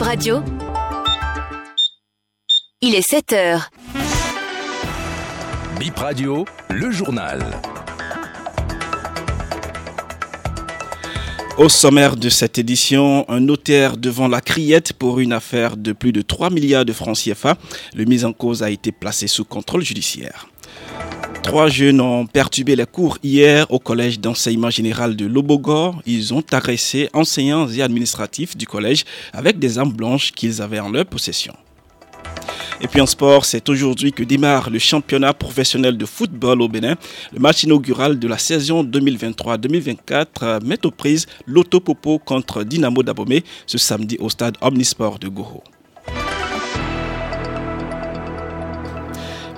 Bip Radio. Il est 7 heures. Bip Radio, le journal. Au sommaire de cette édition, un notaire devant la criette pour une affaire de plus de 3 milliards de francs CFA. Le mise en cause a été placé sous contrôle judiciaire. Trois jeunes ont perturbé les cours hier au collège d'enseignement général de Lobogor. Ils ont agressé enseignants et administratifs du collège avec des armes blanches qu'ils avaient en leur possession. Et puis en sport, c'est aujourd'hui que démarre le championnat professionnel de football au Bénin. Le match inaugural de la saison 2023-2024 met aux prises l'Autopopo contre Dynamo d'Abomey ce samedi au stade Omnisport de Goro.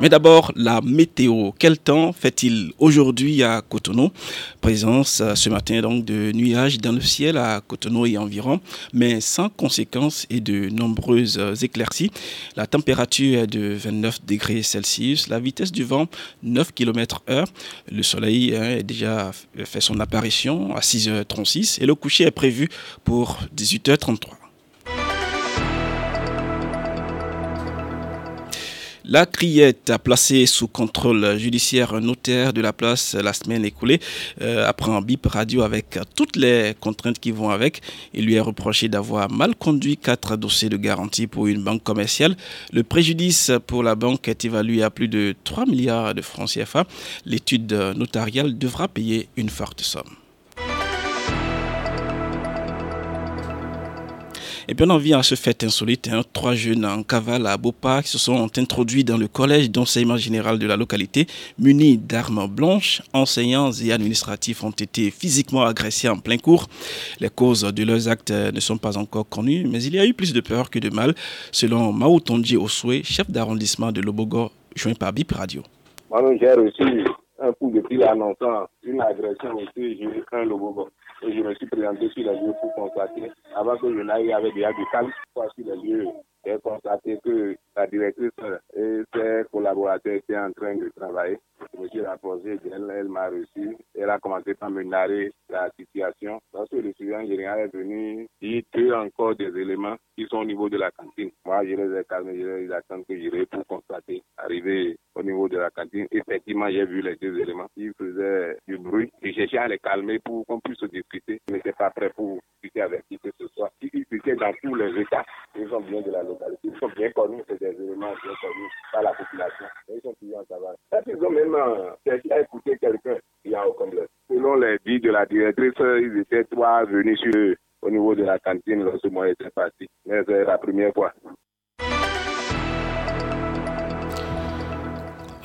Mais d'abord, la météo. Quel temps fait-il aujourd'hui à Cotonou? Présence euh, ce matin donc de nuages dans le ciel à Cotonou et environ, mais sans conséquences et de nombreuses éclaircies. La température est de 29 degrés Celsius, la vitesse du vent 9 km heure. Le soleil hein, a déjà fait son apparition à 6h36 et le coucher est prévu pour 18h33. La criette a placé sous contrôle judiciaire un notaire de la place la semaine écoulée. Euh, après un bip radio avec toutes les contraintes qui vont avec, il lui est reproché d'avoir mal conduit quatre dossiers de garantie pour une banque commerciale. Le préjudice pour la banque est évalué à plus de 3 milliards de francs CFA. L'étude notariale devra payer une forte somme. Et bien on vient à ce fait insolite. Hein. Trois jeunes en cavale à Bopa se sont introduits dans le collège d'enseignement général de la localité, munis d'armes blanches. Enseignants et administratifs ont été physiquement agressés en plein cours. Les causes de leurs actes ne sont pas encore connues, mais il y a eu plus de peur que de mal, selon Mao Tondji Oswe, chef d'arrondissement de Lobogo, joint par BIP Radio. Un coup de pied annonçant une agression aussi, j'ai un Lobogo et je me suis présenté sur les lieux pour constater, avant que je n'aille des du calme, sur les lieux, j'ai constaté que la directrice et ses collaborateurs étaient en train de travailler. Je suis rapproché d'elle, elle m'a reçu, elle a commencé par me narrer la situation. Lorsque le surveillant général est venu, il y a encore des éléments qui sont au niveau de la cantine. Moi, je les ai calmés, je les que j'irai pour constater. Arrivé au niveau de la cantine, effectivement, j'ai vu les deux éléments. Ils faisaient du bruit. J'ai cherché à les calmer pour qu'on puisse discuter. Mais c'est pas prêt pour discuter avec qui que ce soit. Ils discutaient dans tous les états. Ils sont bien de la localité. Ils sont bien connus, c'est des éléments bien connus par la population. Ils sont toujours en travail. Ils ont même cherché à quelqu'un? Il y a aucun bleu. Selon les dits de la directrice, ils étaient trois venus au niveau de la cantine lorsque moi j'étais parti. Mais c'est la première fois.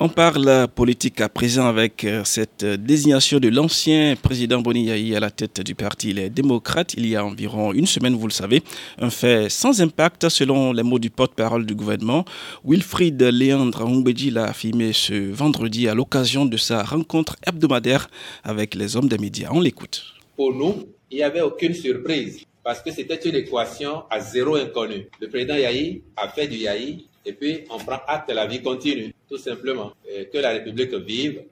On parle politique à présent avec euh, cette désignation de l'ancien président Boni Yahi à la tête du parti Les Démocrates il y a environ une semaine, vous le savez. Un fait sans impact selon les mots du porte-parole du gouvernement. Wilfried Léandre Ongbeji l'a affirmé ce vendredi à l'occasion de sa rencontre hebdomadaire avec les hommes des médias. On l'écoute. Pour nous, il n'y avait aucune surprise parce que c'était une équation à zéro inconnu. Le président Yahi a fait du Yahi et puis on prend acte, la vie continue, tout simplement. que la République vive,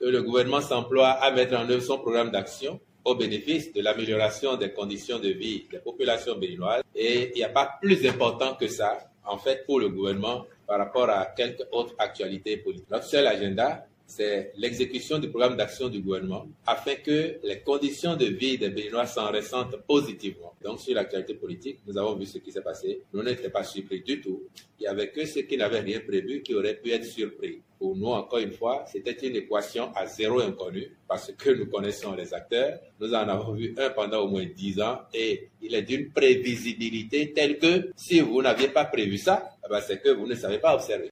que le gouvernement s'emploie à mettre en œuvre son programme d'action au bénéfice de l'amélioration des conditions de vie des populations béninoises. Et il n'y a pas plus important que ça, en fait, pour le gouvernement par rapport à quelque autre actualité politique. Notre seul agenda, c'est l'exécution du programme d'action du gouvernement afin que les conditions de vie des Béninois s'en ressentent positivement. Donc, sur l'actualité politique, nous avons vu ce qui s'est passé. Nous n'étions pas surpris du tout. Il n'y avait que ceux qui n'avaient rien prévu qui auraient pu être surpris. Pour nous, encore une fois, c'était une équation à zéro inconnu parce que nous connaissons les acteurs. Nous en avons vu un pendant au moins dix ans et il est d'une prévisibilité telle que si vous n'aviez pas prévu ça, eh ben, c'est que vous ne savez pas observer.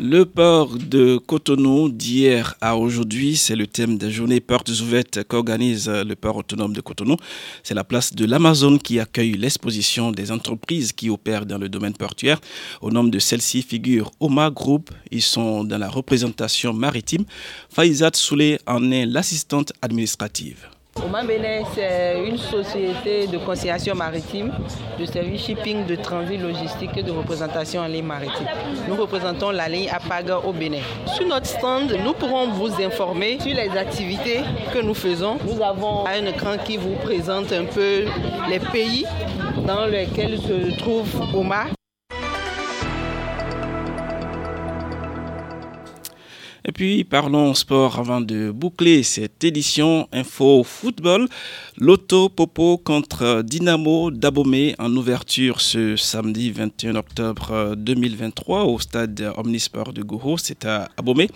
Le port de Cotonou d'hier à aujourd'hui, c'est le thème des journées portes ouvertes qu'organise le port autonome de Cotonou. C'est la place de l'Amazon qui accueille l'exposition des entreprises qui opèrent dans le domaine portuaire. Au nom de celle-ci figure Oma Group. Ils sont dans la représentation maritime. Faizat Souley en est l'assistante administrative. Oman Bénin, c'est une société de conciliation maritime, de service shipping, de transit logistique et de représentation en ligne maritime. Nous représentons la ligne Apaga au Bénin. Sur notre stand, nous pourrons vous informer sur les activités que nous faisons. Nous avons un écran qui vous présente un peu les pays dans lesquels se trouve Oma. Et puis parlons sport avant de boucler cette édition Info Football. Loto Popo contre Dynamo d'Abomey en ouverture ce samedi 21 octobre 2023 au stade Omnisport de Goho. C'est à Abomey.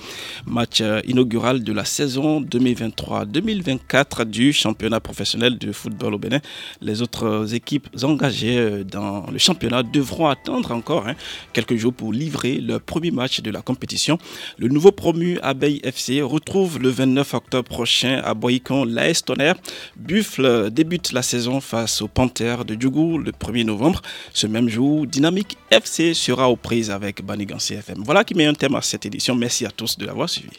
Match inaugural de la saison 2023-2024 du championnat professionnel de football au Bénin. Les autres équipes engagées dans le championnat devront attendre encore hein, quelques jours pour livrer leur premier match de la compétition. Le nouveau promu Abeille FC retrouve le 29 octobre prochain à Boycon l'AS. Buffle débute la saison face aux Panthères de Djougou le 1er novembre. Ce même jour, Dynamique FC sera aux prises avec Banigan CFM. Voilà qui met un thème à cette édition. Merci à tous de l'avoir suivi.